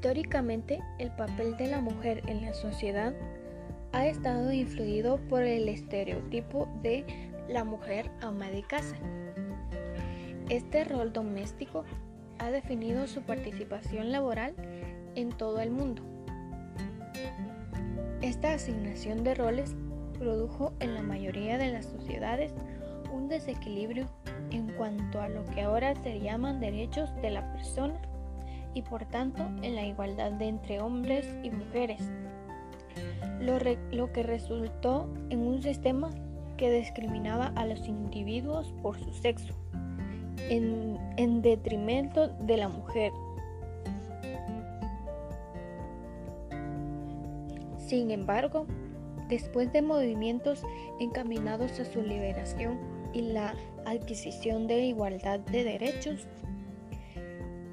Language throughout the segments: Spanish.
Históricamente, el papel de la mujer en la sociedad ha estado influido por el estereotipo de la mujer ama de casa. Este rol doméstico ha definido su participación laboral en todo el mundo. Esta asignación de roles produjo en la mayoría de las sociedades un desequilibrio en cuanto a lo que ahora se llaman derechos de la persona y por tanto en la igualdad de entre hombres y mujeres, lo, que resultó en un sistema que discriminaba a los individuos por su sexo, en, en detrimento de la mujer. Sin embargo, después de movimientos encaminados a su liberación y la adquisición de igualdad de derechos,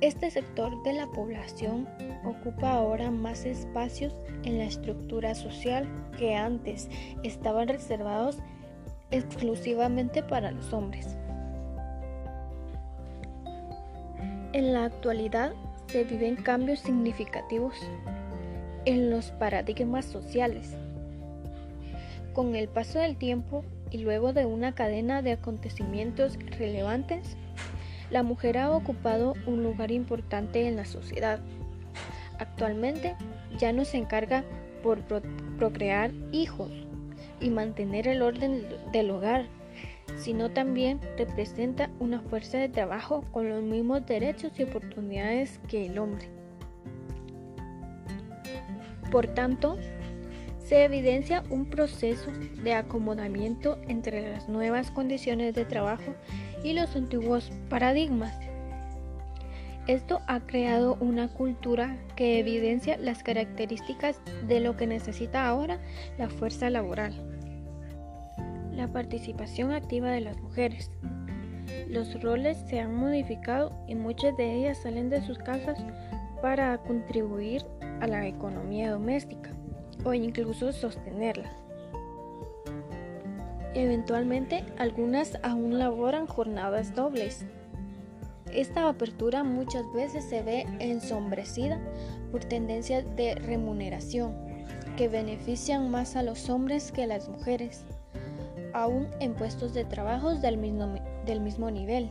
este sector de la población ocupa ahora más espacios en la estructura social que antes estaban reservados exclusivamente para los hombres. En la actualidad se viven cambios significativos en los paradigmas sociales. Con el paso del tiempo y luego de una cadena de acontecimientos relevantes, la mujer ha ocupado un lugar importante en la sociedad. Actualmente ya no se encarga por procrear hijos y mantener el orden del hogar, sino también representa una fuerza de trabajo con los mismos derechos y oportunidades que el hombre. Por tanto, se evidencia un proceso de acomodamiento entre las nuevas condiciones de trabajo y los antiguos paradigmas. Esto ha creado una cultura que evidencia las características de lo que necesita ahora la fuerza laboral. La participación activa de las mujeres. Los roles se han modificado y muchas de ellas salen de sus casas para contribuir a la economía doméstica o incluso sostenerla. Eventualmente, algunas aún laboran jornadas dobles. Esta apertura muchas veces se ve ensombrecida por tendencias de remuneración que benefician más a los hombres que a las mujeres, aún en puestos de trabajo del mismo, del mismo nivel.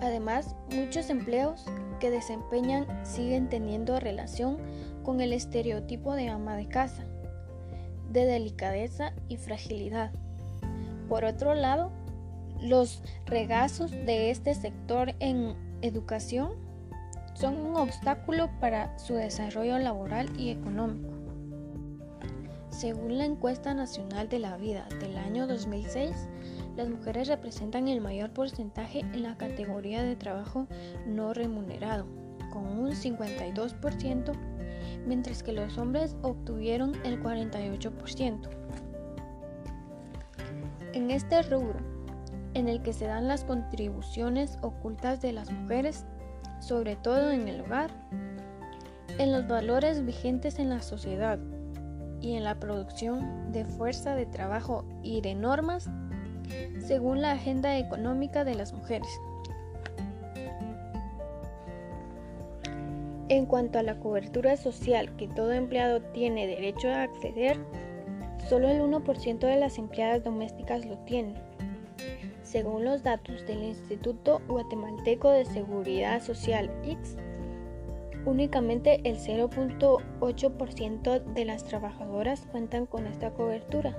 Además, muchos empleos que desempeñan siguen teniendo relación con el estereotipo de ama de casa de delicadeza y fragilidad. Por otro lado, los regazos de este sector en educación son un obstáculo para su desarrollo laboral y económico. Según la encuesta nacional de la vida del año 2006, las mujeres representan el mayor porcentaje en la categoría de trabajo no remunerado, con un 52% mientras que los hombres obtuvieron el 48%. En este rubro, en el que se dan las contribuciones ocultas de las mujeres, sobre todo en el hogar, en los valores vigentes en la sociedad y en la producción de fuerza de trabajo y de normas, según la agenda económica de las mujeres. En cuanto a la cobertura social que todo empleado tiene derecho a acceder, solo el 1% de las empleadas domésticas lo tienen. Según los datos del Instituto Guatemalteco de Seguridad Social X, únicamente el 0.8% de las trabajadoras cuentan con esta cobertura,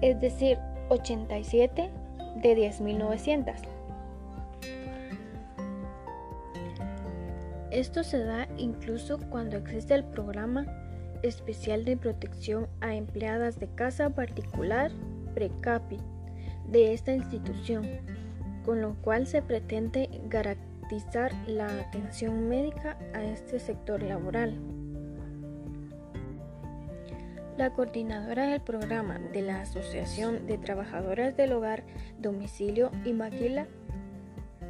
es decir, 87 de 10.900. Esto se da incluso cuando existe el programa especial de protección a empleadas de casa particular PRECAPI de esta institución, con lo cual se pretende garantizar la atención médica a este sector laboral. La coordinadora del programa de la Asociación de Trabajadoras del Hogar, Domicilio y Maquila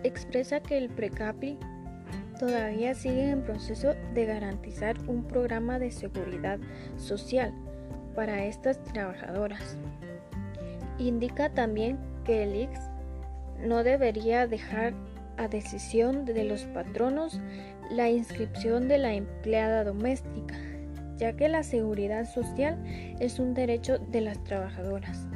expresa que el PRECAPI todavía sigue en proceso de garantizar un programa de seguridad social para estas trabajadoras. Indica también que el IX no debería dejar a decisión de los patronos la inscripción de la empleada doméstica, ya que la seguridad social es un derecho de las trabajadoras.